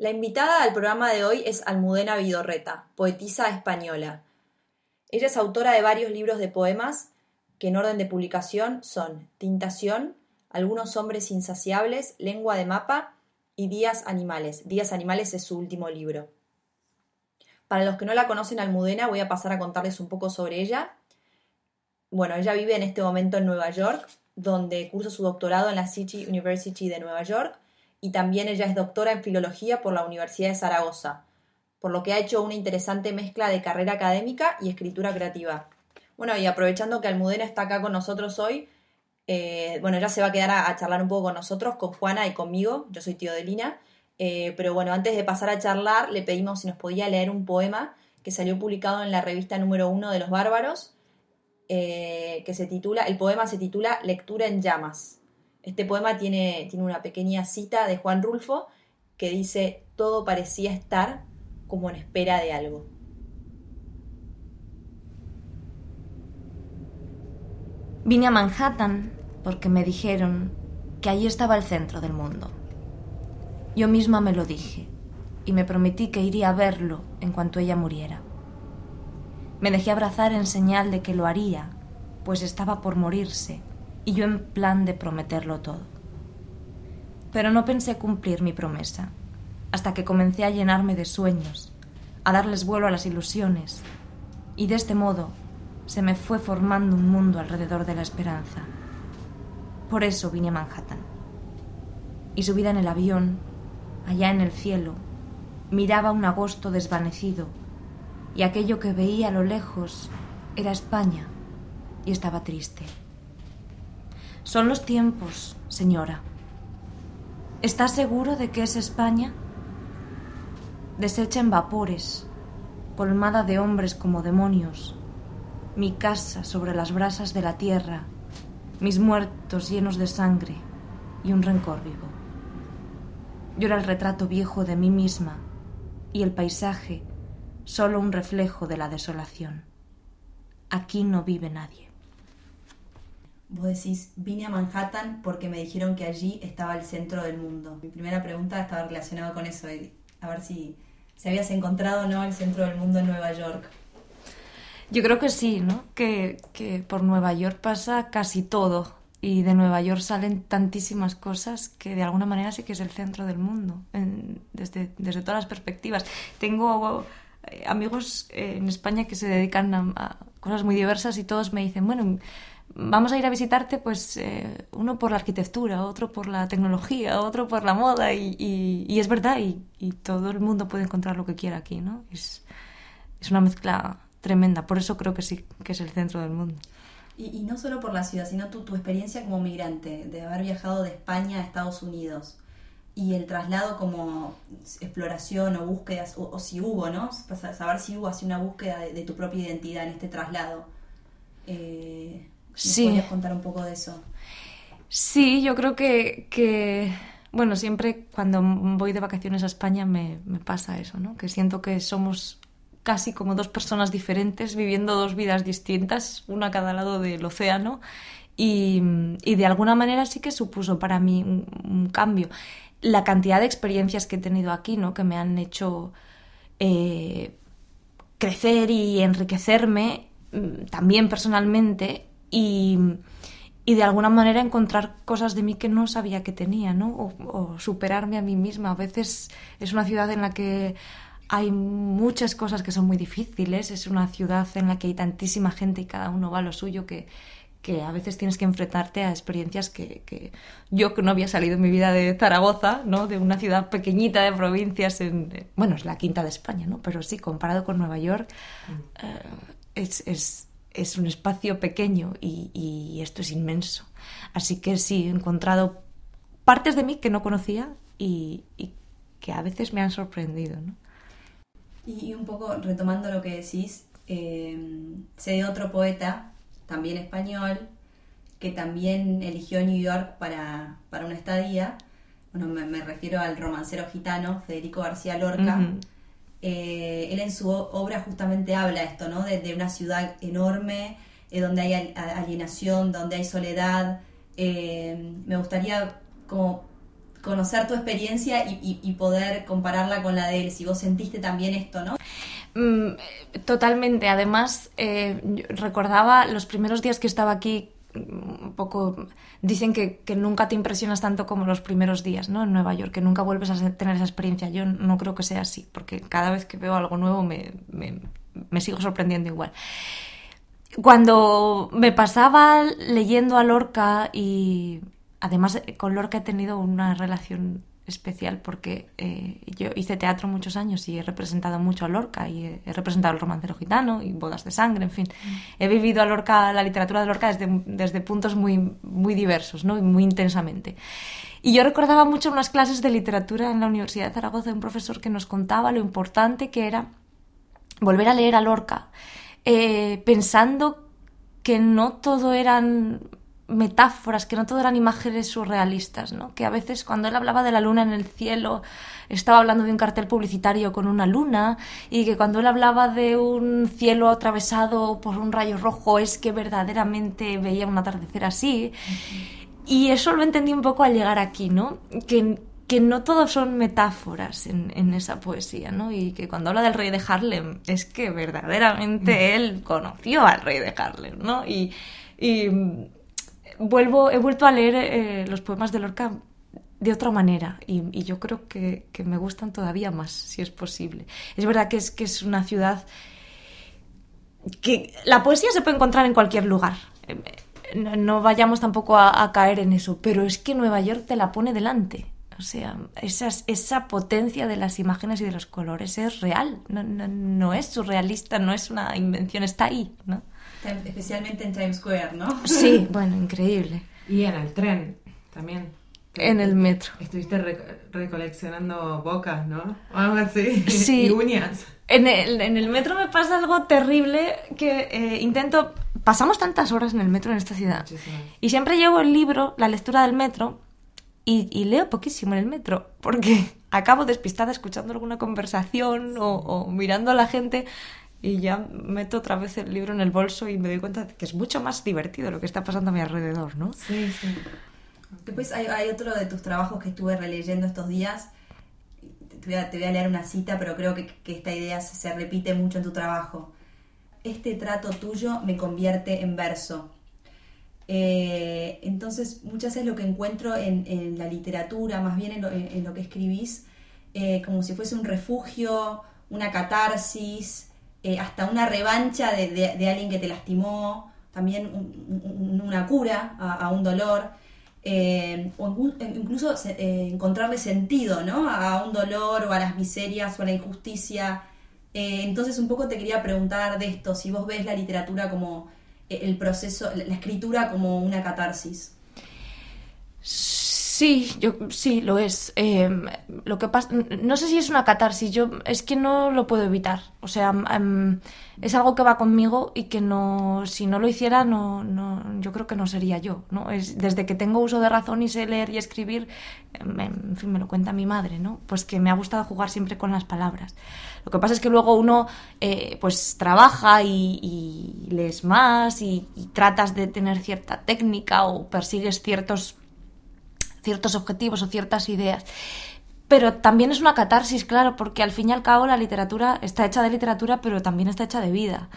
La invitada al programa de hoy es Almudena Vidorreta, poetisa española. Ella es autora de varios libros de poemas que en orden de publicación son Tintación, Algunos hombres insaciables, Lengua de mapa y Días animales. Días animales es su último libro. Para los que no la conocen Almudena, voy a pasar a contarles un poco sobre ella. Bueno, ella vive en este momento en Nueva York, donde cursa su doctorado en la City University de Nueva York y también ella es doctora en filología por la Universidad de Zaragoza, por lo que ha hecho una interesante mezcla de carrera académica y escritura creativa. Bueno, y aprovechando que Almudena está acá con nosotros hoy, eh, bueno, ella se va a quedar a, charlar un poco con nosotros, con Juana y conmigo, yo soy tío de Lina, eh, pero bueno, antes de pasar a charlar, le pedimos si nos podía leer un poema que salió publicado en la revista número uno de Los Bárbaros, eh, que se titula, el poema se titula Lectura en llamas. Este poema tiene, tiene una pequeña cita de Juan Rulfo que dice, todo parecía estar como en espera de algo. Vine a Manhattan porque me dijeron que allí estaba el centro del mundo. Yo misma me lo dije y me prometí que iría a verlo en cuanto ella muriera. Me dejé abrazar en señal de que lo haría, pues estaba por morirse y yo en plan de prometerlo todo. Pero no pensé cumplir mi promesa, hasta que comencé a llenarme de sueños, a darles vuelo a las ilusiones, y de este modo se me fue formando un mundo alrededor de la esperanza. Por eso vine a Manhattan. Y subida en el avión, allá en el cielo, miraba un agosto desvanecido, y aquello que veía a lo lejos era España, y estaba triste. Son los tiempos, señora. ¿Está seguro de que es España? Deshecha en vapores, colmada de hombres como demonios, mi casa sobre las brasas de la tierra, mis muertos llenos de sangre y un rencor vivo. Yo era el retrato viejo de mí misma y el paisaje solo un reflejo de la desolación. Aquí no vive nadie. Vos decís, vine a Manhattan porque me dijeron que allí estaba el centro del mundo. Mi primera pregunta estaba relacionada con eso, a ver si, si habías encontrado o no el centro del mundo en Nueva York. Yo creo que sí, ¿no? Que, que por Nueva York pasa casi todo y de Nueva York salen tantísimas cosas que de alguna manera sí que es el centro del mundo, desde, desde todas las perspectivas. Tengo eh, amigos eh, en España que se dedican a, cosas muy diversas y todos me dicen, bueno, vamos a ir a visitarte, pues eh, uno por la arquitectura, otro por la tecnología, otro por la moda, y, y, es verdad, y, y, todo el mundo puede encontrar lo que quiera aquí, ¿no? Es, es, una mezcla tremenda, por eso creo que sí, que es el centro del mundo. Y, no solo por la ciudad, sino tu, tu experiencia como migrante, de haber viajado de España a Estados Unidos y el traslado como exploración o búsquedas, o, si hubo, ¿no? Saber si hubo así una búsqueda de, tu propia identidad en este traslado. Eh, sí. ¿Podrías contar un poco de eso? Sí, yo creo que, que, bueno, siempre cuando voy de vacaciones a España me, me pasa eso, ¿no? Que siento que somos casi como dos personas diferentes viviendo dos vidas distintas, una a cada lado del océano. Y, y de alguna manera sí que supuso para mí un, un, cambio. La cantidad de experiencias que he tenido aquí, ¿no? Que me han hecho eh, crecer y enriquecerme mm, también personalmente y, y, de alguna manera encontrar cosas de mí que no sabía que tenía, ¿no? O, o, superarme a mí misma. A veces es una ciudad en la que hay muchas cosas que son muy difíciles, es una ciudad en la que hay tantísima gente y cada uno va a lo suyo que, que a veces tienes que enfrentarte a experiencias que, que, yo que no había salido en mi vida de Zaragoza, ¿no? de una ciudad pequeñita de provincias, en, bueno, es la quinta de España, ¿no? pero sí, comparado con Nueva York, mm. eh, es, es, es, un espacio pequeño y, y, esto es inmenso. Así que sí, he encontrado partes de mí que no conocía y, y que a veces me han sorprendido. ¿no? Y, un poco retomando lo que decís, eh, sé de otro poeta, también español, que también eligió New York para, para una estadía. Bueno, me, refiero al romancero gitano Federico García Lorca. Eh, él en su obra justamente habla esto, ¿no? De, una ciudad enorme, eh, donde hay alienación, donde hay soledad. Eh, me gustaría como conocer tu experiencia y, poder compararla con la de él, si vos sentiste también esto, ¿no? Mm, totalmente. Además, recordaba los primeros días que estaba aquí, un poco dicen que, nunca te impresionas tanto como los primeros días ¿no? en Nueva York, que nunca vuelves a tener esa experiencia. Yo no creo que sea así, porque cada vez que veo algo nuevo me, me sigo sorprendiendo igual. Cuando me pasaba leyendo a Lorca y además con Lorca he tenido una relación especial porque eh, yo hice teatro muchos años y he representado mucho a Lorca y he, representado el romancero gitano y bodas de sangre, en fin. He vivido a Lorca, la literatura de Lorca desde, desde puntos muy, muy diversos ¿no? y muy intensamente. Y yo recordaba mucho unas clases de literatura en la Universidad de Zaragoza de un profesor que nos contaba lo importante que era volver a leer a Lorca eh, pensando que no todo eran metáforas, que no todo eran imágenes surrealistas, ¿no? que a veces cuando él hablaba de la luna en el cielo estaba hablando de un cartel publicitario con una luna y que cuando él hablaba de un cielo atravesado por un rayo rojo es que verdaderamente veía un atardecer así. Y eso lo entendí un poco al llegar aquí, ¿no? Que, que no todo son metáforas en, esa poesía, ¿no? Y que cuando habla del rey de Harlem es que verdaderamente él conoció al rey de Harlem, ¿no? Y, vuelvo, he vuelto a leer eh, los poemas de Lorca de otra manera y, yo creo que, me gustan todavía más, si es posible. Es verdad que es, que es una ciudad que la poesía se puede encontrar en cualquier lugar. Eh, no, vayamos tampoco a caer en eso, pero es que Nueva York te la pone delante o sea, esa, esa potencia de las imágenes y de los colores es real, no, no, es surrealista, no es una invención, está ahí, ¿no? Especialmente en Times Square, ¿no? Sí, bueno, increíble. Y en el tren también. En el metro. Estuviste recoleccionando bocas, ¿no? algo así. Sí. y uñas. En el, en el, metro me pasa algo terrible que eh, intento... Pasamos tantas horas en el metro en esta ciudad. Y siempre llevo el libro, la lectura del metro, y, leo poquísimo en el metro, porque acabo despistada escuchando alguna conversación o, mirando a la gente y ya meto otra vez el libro en el bolso y me doy cuenta de que es mucho más divertido lo que está pasando a mi alrededor, ¿no? Sí, sí. Después hay, otro de tus trabajos que estuve releyendo estos días. Te voy a, leer una cita, pero creo que, esta idea se repite mucho en tu trabajo. Este trato tuyo me convierte en verso eh, entonces, muchas veces lo que encuentro en, la literatura, más bien en lo, que escribís, eh, como si fuese un refugio, una catarsis, eh, hasta una revancha de, alguien que te lastimó, también una cura a, un dolor, o incluso encontrarle sentido ¿no? a un dolor o a las miserias o a la injusticia. entonces, un poco te quería preguntar de esto, si vos ves la literatura como el proceso, la escritura como una catarsis. Yo sí lo es. Em, lo que pasa, no sé si es una catarsis. Yo es que no lo puedo evitar. O sea, em, es algo que va conmigo y que no, si no lo hiciera, no, yo creo que no sería yo. desde que tengo uso de razón y sé leer y escribir, em, en fin, me lo cuenta mi madre, ¿no? Pues que me ha gustado jugar siempre con las palabras. Lo que pasa es que luego uno, eh, pues trabaja y, lees más y tratas de tener cierta técnica o persigues ciertos ciertos objetivos o ciertas ideas. Pero también es una catarsis, claro, porque al fin y al cabo la literatura está hecha de literatura, pero también está hecha de vida.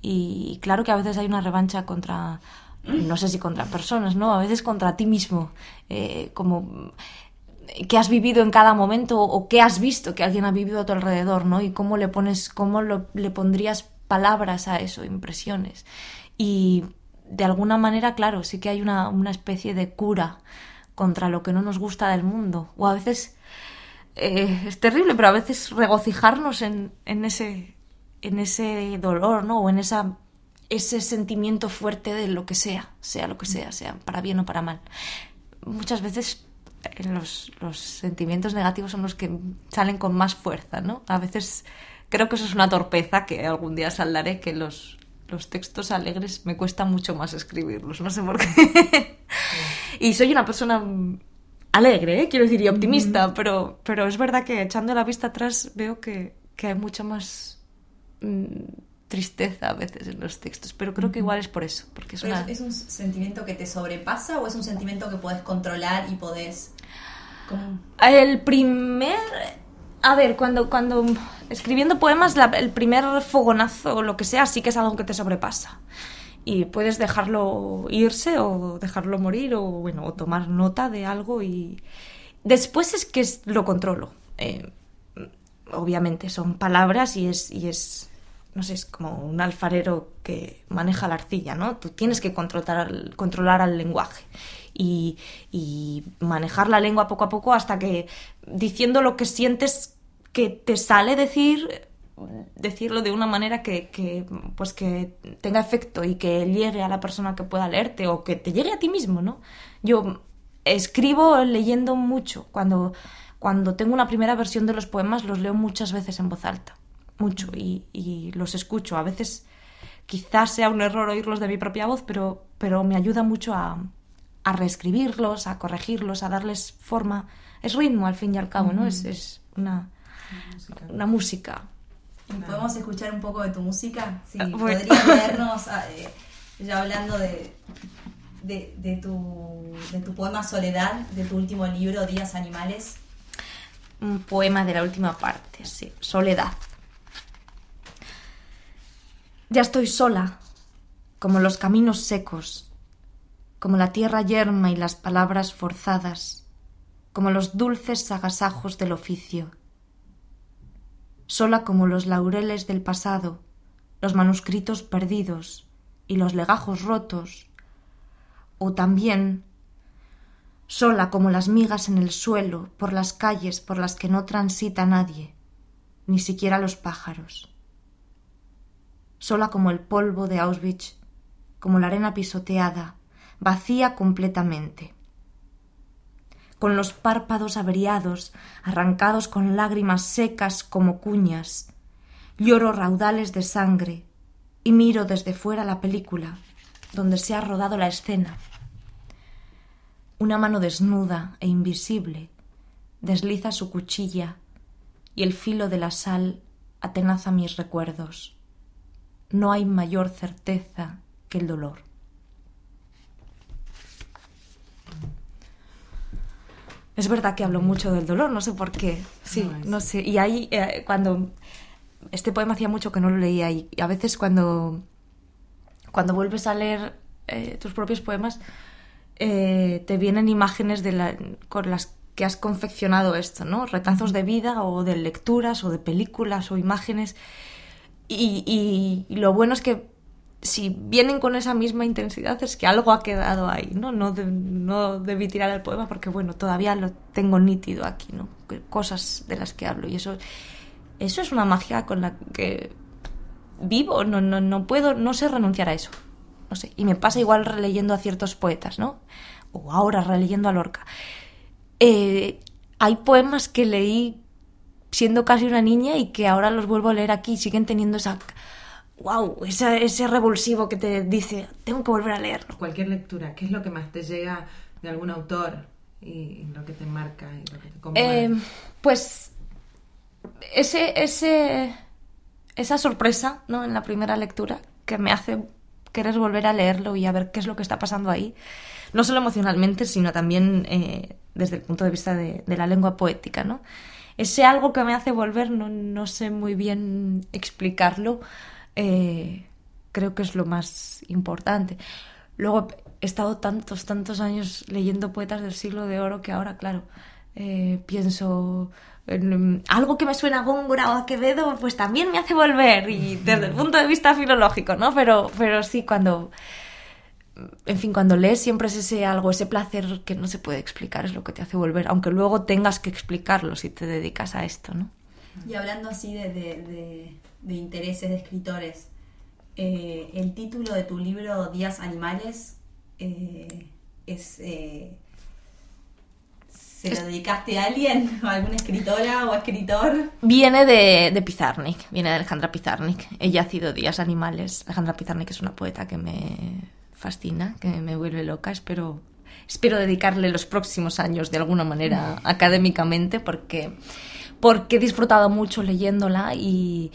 Y claro que a veces hay una revancha contra, no sé si contra personas, ¿no? A veces contra ti mismo, eh, como qué has vivido en cada momento o qué has visto que alguien ha vivido a tu alrededor, ¿no? Y cómo le pones, cómo le pondrías palabras a eso, impresiones. Y de alguna manera, claro, sí que hay una especie de cura contra lo que no nos gusta del mundo. O a veces eh, es terrible, pero a veces regocijarnos en, en, ese, en ese dolor, ¿no? O en esa, ese sentimiento fuerte de lo que sea, sea lo que sea, sea para bien o para mal. Muchas veces eh, los, los sentimientos negativos son los que salen con más fuerza, ¿no? A veces creo que eso es una torpeza que algún día saldaré, que los, los textos alegres me cuesta mucho más escribirlos, no sé por qué. y soy una persona alegre, ¿eh? quiero decir, y optimista, pero, pero es verdad que echando la vista atrás veo que, hay mucha más mm, tristeza a veces en los textos, pero creo que igual es por eso. Porque es, un sentimiento que te sobrepasa o es un sentimiento que puedes controlar y podés El primer... A ver, cuando, cuando escribiendo poemas, el primer fogonazo o lo que sea, sí que es algo que te sobrepasa. Y puedes dejarlo irse o dejarlo morir o, bueno, o tomar nota de algo y... Después es que lo controlo. Eh, obviamente son palabras y es, y es, no sé, es como un alfarero que maneja la arcilla, ¿no? Tú tienes que controlar, controlar al lenguaje y manejar la lengua poco a poco hasta que diciendo lo que sientes que te sale decir, decirlo de una manera que, que, pues que tenga efecto y que llegue a la persona que pueda leerte o que te llegue a ti mismo, ¿no? Yo escribo leyendo mucho. Cuando, cuando tengo una primera versión de los poemas los leo muchas veces en voz alta, mucho, y, y los escucho. A veces quizás sea un error oírlos de mi propia voz, pero, pero me ayuda mucho a, a reescribirlos, a corregirlos, a darles forma. Es ritmo al fin y al cabo, ¿no? Es, es una, Música. una música. ¿Y ¿Podemos escuchar un poco de tu música? Sí, Ah, bueno. podrías leernos, ah, eh, ya hablando de, de, de tu, de tu poema Soledad, de tu último libro, Días Animales. Un poema de la última parte, sí. Soledad. Ya estoy sola, como los caminos secos, como la tierra yerma y las palabras forzadas, como los dulces agasajos del oficio. Sola como los laureles del pasado, los manuscritos perdidos y los legajos rotos, o también sola como las migas en el suelo, por las calles por las que no transita nadie, ni siquiera los pájaros. Sola como el polvo de Auschwitz, como la arena pisoteada, vacía completamente. Con los párpados averiados, arrancados con lágrimas secas como cuñas, lloro raudales de sangre y miro desde fuera la película, donde se ha rodado la escena. Una mano desnuda e invisible desliza su cuchilla y el filo de la sal atenaza mis recuerdos. No hay mayor certeza que el dolor. Es verdad que hablo mucho del dolor, no sé por qué. Sí, No, sé. Y ahí, eh, cuando. Este poema hacía mucho que no lo leía y, y a veces cuando. Cuando vuelves a leer eh, tus propios poemas, eh, te vienen imágenes de la- con las que has confeccionado esto, ¿no? Retazos de vida o de lecturas o de películas o imágenes. Y, y- y lo bueno es que si vienen con esa misma intensidad es que algo ha quedado ahí, ¿no? No, de- no debí tirar el poema porque, bueno, todavía lo tengo nítido aquí, ¿no? Cosas de las que hablo y eso, eso es una magia con la que vivo, no, no, no puedo, no sé renunciar a eso. No sé, y me pasa igual releyendo a ciertos poetas, ¿no? O ahora releyendo a Lorca. Eh, hay poemas que leí siendo casi una niña y que ahora los vuelvo a leer aquí siguen teniendo esa... ¡Wow! Ese, ese revulsivo que te dice, tengo que volver a leerlo. Cualquier lectura, ¿qué es lo que más te llega de algún autor y, lo que te marca y lo que te conmueve? Eh, pues ese, ese, esa sorpresa ¿no? en la primera lectura que me hace querer volver a leerlo y a ver qué es lo que está pasando ahí, no solo emocionalmente, sino también eh, desde el punto de vista de, de la lengua poética. ¿no? Ese algo que me hace volver, no, no sé muy bien explicarlo, eh, creo que es lo más importante. Luego he estado tantos, tantos años leyendo poetas del siglo de oro que ahora, claro, eh, pienso en algo que me suena a Góngora o a Quevedo, pues también me hace volver, y desde el punto de vista filológico, ¿no? Pero, pero sí, cuando, en fin, cuando lees siempre es ese algo, ese placer que no se puede explicar, es lo que te hace volver, aunque luego tengas que explicarlo si te dedicas a esto, ¿no? Y hablando así de, de- de- de intereses de escritores, eh, el título de tu libro Días Animales eh, es... eh, ¿Se lo dedicaste a alguien? ¿A alguna escritora o escritor? Viene de, de Pizarnik, viene de Alejandra Pizarnik. Ella ha sido Días Animales. Alejandra Pizarnik es una poeta que me fascina, que me vuelve loca. Espero, espero dedicarle los próximos años de alguna manera académicamente porque, porque he disfrutado mucho leyéndola y,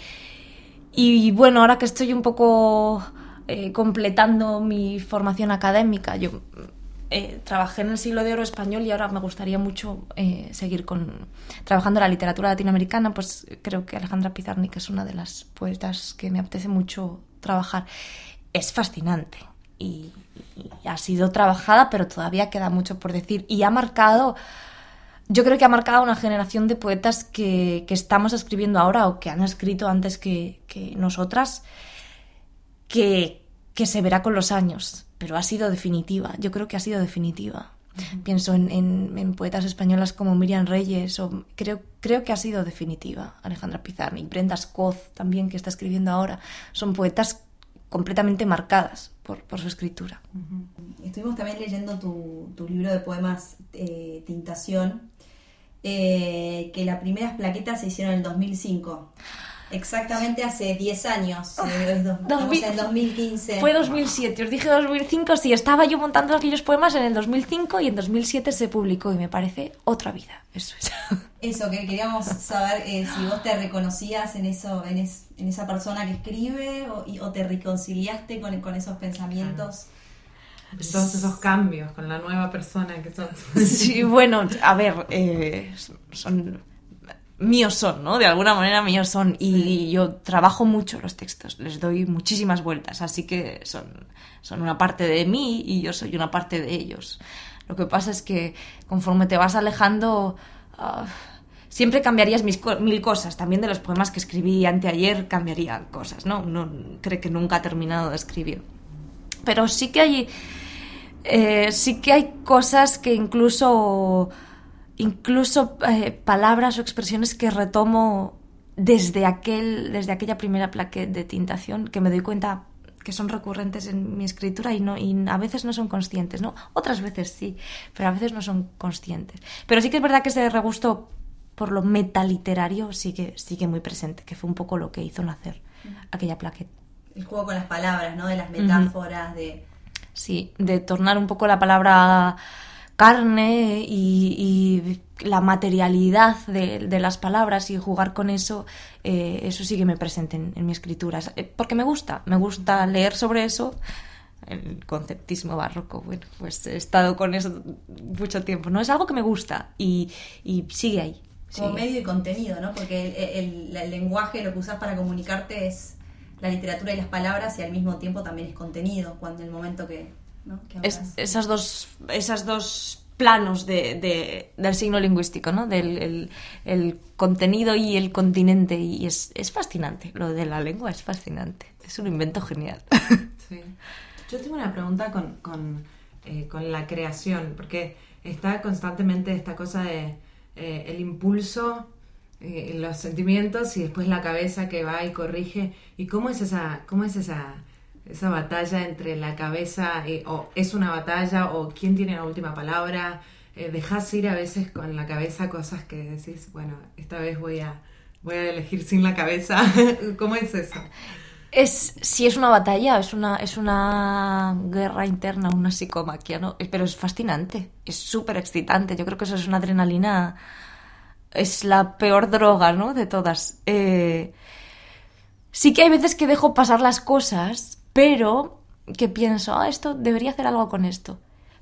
bueno, ahora que estoy un poco eh, completando mi formación académica, yo eh, trabajé en el siglo de oro español y ahora me gustaría mucho eh, seguir con trabajando la literatura latinoamericana, pues creo que Alejandra Pizarnik es una de las poetas que me apetece mucho trabajar. Es fascinante y ha sido trabajada, pero todavía queda mucho por decir y ha marcado yo creo que ha marcado una generación de poetas que, que estamos escribiendo ahora o que han escrito antes que, que nosotras, que, que, se verá con los años, pero ha sido definitiva. Yo creo que ha sido definitiva. Uh -huh. Pienso en, en, en, poetas españolas como Miriam Reyes, o creo, creo que ha sido definitiva. Alejandra Pizarnik, Brenda Scott también, que está escribiendo ahora. Son poetas completamente marcadas por, por su escritura. Uh -huh. Estuvimos también leyendo tu, tu libro de poemas eh, Tintación, eh, que las primeras plaquetas se hicieron en el 2005. Exactamente hace 10 años, oh, eh, dos, 2000, en 2015. Fue 2007, os dije 2005, sí, estaba yo montando aquellos poemas en el 2005 y en 2007 se publicó y me parece otra vida, eso es. Eso, que queríamos saber eh, si vos te reconocías en eso, en, es, en esa persona que escribe o, y, o te reconciliaste con, con esos pensamientos. Todos esos cambios con la nueva persona que son. Sí, bueno, a ver, eh, son míos son, ¿no? De alguna manera míos son. Y sí. yo trabajo mucho los textos, les doy muchísimas vueltas, así que son, son una parte de mí y yo soy una parte de ellos. Lo que pasa es que conforme te vas alejando, uh, siempre cambiarías mis, mil cosas. También de los poemas que escribí anteayer cambiaría cosas, ¿no? No creo que nunca ha terminado de escribir. Pero sí que hay, eh, sí que hay cosas que incluso incluso eh, palabras o expresiones que retomo desde, aquel, desde aquella primera plaqueta de tintación que me doy cuenta que son recurrentes en mi escritura y, no, y a veces no son conscientes, ¿no? Otras veces sí, pero a veces no son conscientes. Pero sí que es verdad que ese regusto por lo metaliterario sigue, sigue muy presente, que fue un poco lo que hizo nacer aquella plaqueta. El juego con las palabras, ¿no? De las metáforas, uh -huh. de... Sí, de tornar un poco la palabra carne y, y la materialidad de, de, las palabras y jugar con eso, eh, eso sí que me presente en, en mi escritura. Porque me gusta, me gusta leer sobre eso. El conceptismo barroco, bueno, pues he estado con eso mucho tiempo, ¿no? Es algo que me gusta y, y sigue ahí. Como sigue. medio y contenido, ¿no? Porque el, el, el lenguaje, lo que usas para comunicarte es la literatura y las palabras y al mismo tiempo también es contenido, cuando el momento que, ¿no? que es, esas dos esas dos planos de, de, del signo lingüístico, ¿no? Del el, el, contenido y el continente. Y es, es, fascinante. Lo de la lengua es fascinante. Es un invento genial. Sí. Yo tengo una pregunta con, con, eh, con la creación, porque está constantemente esta cosa de eh, el impulso, eh, los sentimientos y después la cabeza que va y corrige. ¿Y cómo es esa, cómo es esa esa batalla entre la cabeza, y, o es una batalla, o quién tiene la última palabra. Eh, dejas ir a veces con la cabeza cosas que decís, bueno, esta vez voy a, voy a elegir sin la cabeza. ¿Cómo es eso? Es, si es una batalla, es una, es una guerra interna, una psicomaquia, ¿no? Pero es fascinante, es súper excitante. Yo creo que eso es una adrenalina, es la peor droga, ¿no? De todas. Eh, sí que hay veces que dejo pasar las cosas pero que pienso, ah, esto debería hacer algo con esto.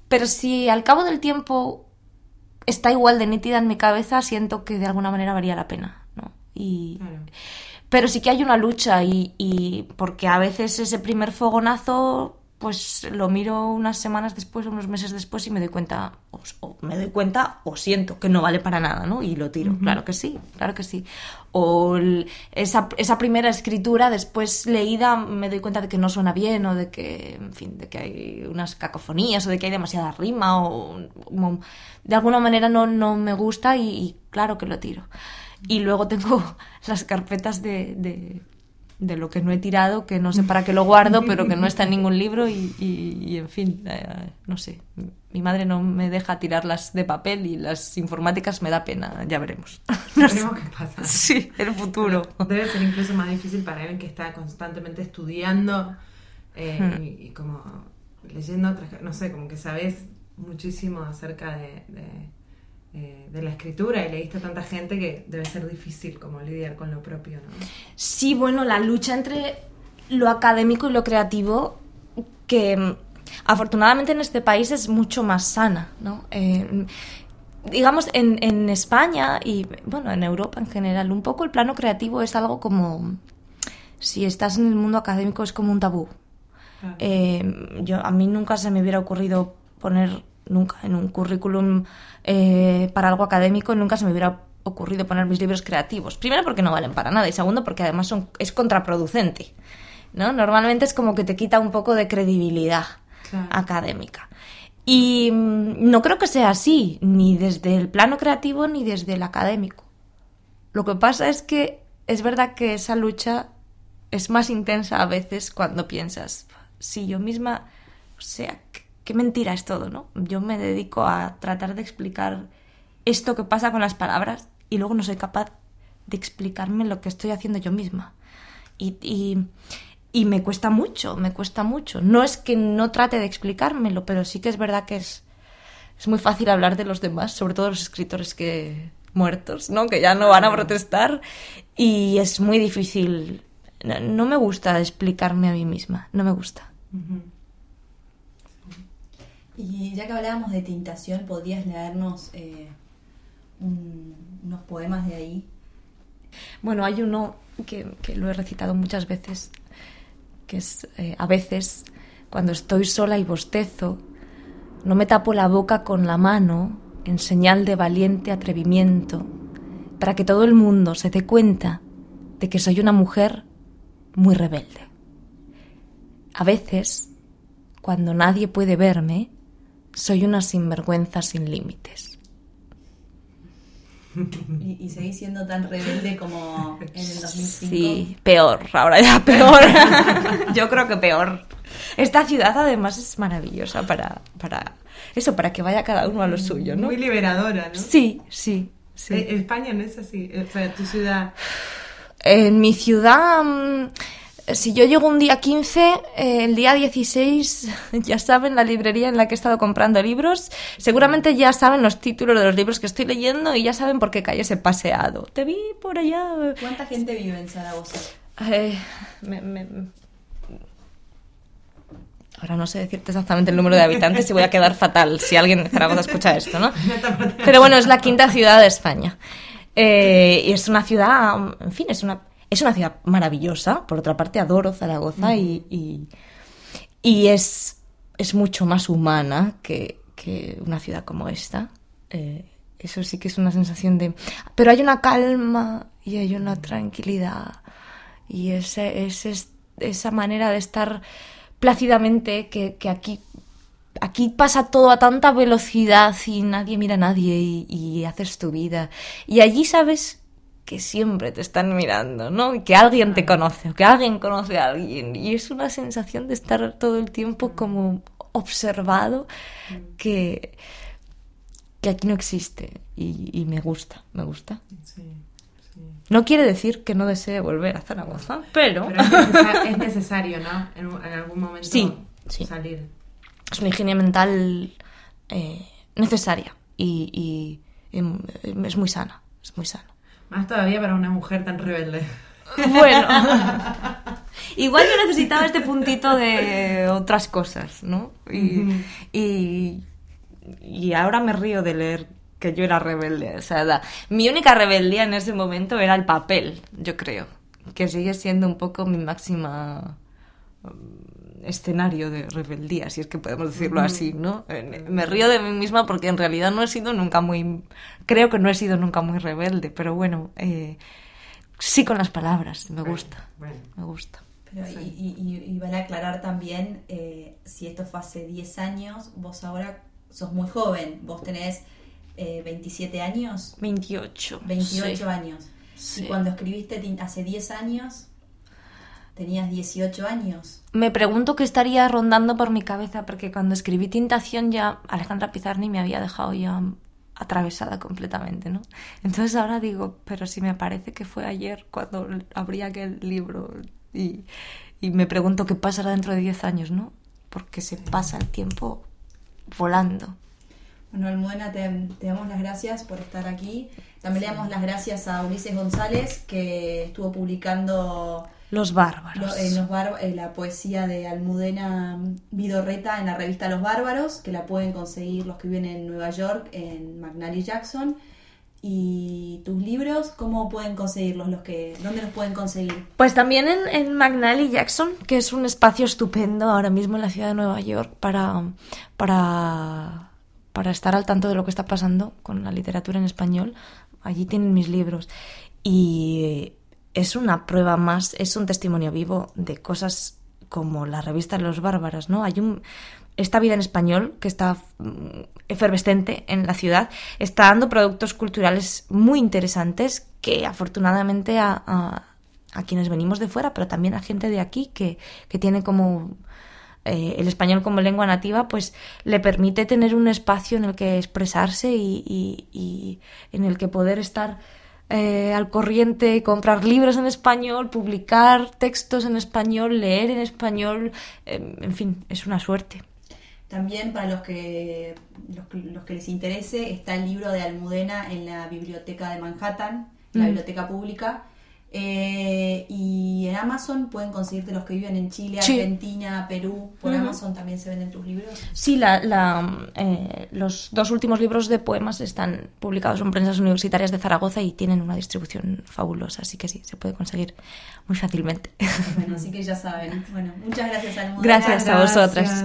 Pero si al cabo del tiempo está igual de nítida en mi cabeza, siento que de alguna manera valía la pena, ¿no? Y... Claro. Pero sí que hay una lucha y, y porque a veces ese primer fogonazo pues lo miro unas semanas después, unos meses después y me doy cuenta, o, o, me doy cuenta o siento que no vale para nada, ¿no? Y lo tiro, uh -huh. claro que sí, claro que sí. O el, esa, esa, primera escritura después leída me doy cuenta de que no suena bien o de que, en fin, de que hay unas cacofonías o de que hay demasiada rima o, o de alguna manera no, no me gusta y, y, claro que lo tiro. Y luego tengo las carpetas de, de de lo que no he tirado, que no sé para qué lo guardo, pero que no está en ningún libro y, y, y en fin, eh, no sé. Mi madre no me deja tirarlas de papel y las informáticas me da pena, ya veremos. No qué pasa. Sí, el futuro. Debe ser incluso más difícil para alguien que está constantemente estudiando eh, hmm. y, y, como leyendo otras, no sé, como que sabes muchísimo acerca de, de eh, de la escritura y leíste a tanta gente que debe ser difícil como lidiar con lo propio, ¿no? Sí, bueno, la lucha entre lo académico y lo creativo que afortunadamente en este país es mucho más sana, ¿no? Eh, digamos, en, en, España y, bueno, en Europa en general, un poco el plano creativo es algo como, si estás en el mundo académico es como un tabú. Eh, yo, a mí nunca se me hubiera ocurrido poner, nunca, en un currículum eh, para algo académico, nunca se me hubiera ocurrido poner mis libros creativos. Primero porque no valen para nada y segundo porque además son, es contraproducente. ¿no? Normalmente es como que te quita un poco de credibilidad académica. Y mm, no creo que sea así, ni desde el plano creativo ni desde el académico. Lo que pasa es que es verdad que esa lucha es más intensa a veces cuando piensas, si yo misma, o sea, qué mentira es todo, ¿no? Yo me dedico a tratar de explicar esto que pasa con las palabras y luego no soy capaz de explicarme lo que estoy haciendo yo misma. Y, y, y, me cuesta mucho, me cuesta mucho. No es que no trate de explicármelo, pero sí que es verdad que es, es muy fácil hablar de los demás, sobre todo los escritores que muertos, ¿no? Que ya no van a protestar y es muy difícil. No, no me gusta explicarme a mí misma, no me gusta. Y ya que hablábamos de tintación, ¿podrías leernos eh, unos poemas de ahí? Bueno, hay uno que, lo he recitado muchas veces, que es eh, a veces cuando estoy sola y bostezo, no me tapo la boca con la mano en señal de valiente atrevimiento, para que todo el mundo se dé cuenta de que soy una mujer muy rebelde. A veces, cuando nadie puede verme, soy una sinvergüenza sin límites. ¿Y, y seguís siendo tan rebelde como en el 2005? Sí, peor, ahora ya peor. Yo creo que peor. Esta ciudad además es maravillosa para, para eso, para que vaya cada uno a lo suyo, ¿no? Muy liberadora, ¿no? Sí, sí. sí. Eh, España no es así, o sea, tu ciudad... En mi ciudad mm, si yo llego un día 15, eh, el día 16, ya saben la librería en la que he estado comprando libros, seguramente ya saben los títulos de los libros que estoy leyendo y ya saben por qué calles he paseado. Te vi por allá. ¿Cuánta gente vive en Zaragoza? Eh, Ahora no sé decirte exactamente el número de habitantes y voy a quedar fatal si alguien de Zaragoza escucha esto, ¿no? Pero bueno, es la quinta ciudad de España. Eh, y es una ciudad, en fin, es una es una ciudad maravillosa, por otra parte adoro Zaragoza y, y, es, es mucho más humana que, una ciudad como esta. Eh, eso sí que es una sensación de... Pero hay una calma y hay una tranquilidad y ese, esa manera de estar plácidamente que, aquí aquí pasa todo a tanta velocidad y nadie mira a nadie y, y, haces tu vida. Y allí sabes que siempre te están mirando, ¿no? Y que alguien te conoce, o que alguien conoce a alguien. Y es una sensación de estar todo el tiempo como observado que, que aquí no existe. Y, me gusta, me gusta. No quiere decir que no desee volver a Zaragoza, pero... es, necesario, ¿no? En, algún momento sí, salir. Es una higiene mental eh, necesaria y, y es muy sana, es muy sana. Más todavía para una mujer tan rebelde. Bueno, igual yo necesitaba este puntito de otras cosas, ¿no? Y, y, ahora me río de leer que yo era rebelde. O sea, mi única rebeldía en ese momento era el papel, yo creo, que sigue siendo un poco mi máxima escenario de rebeldía, si es que podemos decirlo así, ¿no? Me río de mí misma porque en realidad no he sido nunca muy, creo que no he sido nunca muy rebelde, pero bueno, eh, sí con las palabras, me gusta, me gusta. y, vale aclarar también, eh, si esto fue hace 10 años, vos ahora sos muy joven, vos tenés 27 eh, años. 28. 28 años. Y cuando escribiste hace 10 años, Tenías 18 años. Me pregunto qué estaría rondando por mi cabeza, porque cuando escribí Tintación ya Alejandra Pizarni me había dejado ya atravesada completamente, ¿no? Entonces ahora digo, pero si me parece que fue ayer cuando abrí aquel libro y, y me pregunto qué pasará dentro de 10 años, ¿no? Porque se pasa el tiempo volando. Bueno, Almudena, te, damos las gracias por estar aquí. También le damos las gracias a Ulises González, que estuvo publicando Los Bárbaros. Eh, la poesía de Almudena Vidorreta en la revista Los Bárbaros, que la pueden conseguir los que viven en Nueva York, en McNally Jackson. ¿Y tus libros cómo pueden conseguirlos? Los que, ¿Dónde los pueden conseguir? Pues también en, en McNally Jackson, que es un espacio estupendo ahora mismo en la ciudad de Nueva York para, para, para estar al tanto de lo que está pasando con la literatura en español. Allí tienen mis libros. Y es una prueba más, es un testimonio vivo de cosas como la revista Los Bárbaros, ¿no? Hay un, esta vida en español, que está mm, efervescente en la ciudad, está dando productos culturales muy interesantes que afortunadamente a, quienes venimos de fuera, pero también a gente de aquí que, que tiene como eh, el español como lengua nativa, pues le permite tener un espacio en el que expresarse y, y, y en el que poder estar eh, al corriente, comprar libros en español, publicar textos en español, leer en español, eh, en fin, es una suerte. También para los que, los, que les interese, está el libro de Almudena en la biblioteca de Manhattan, la mm. biblioteca pública. Eh, y en Amazon pueden conseguirte los que viven en Chile, Argentina, Perú. Por Amazon también se venden tus libros. Sí, la, la, eh, los dos últimos libros de poemas están publicados en prensas universitarias de Zaragoza y tienen una distribución fabulosa, así que sí, se puede conseguir muy fácilmente. Bueno, así que ya saben. Bueno, muchas gracias, Almudena. Gracias a vosotras.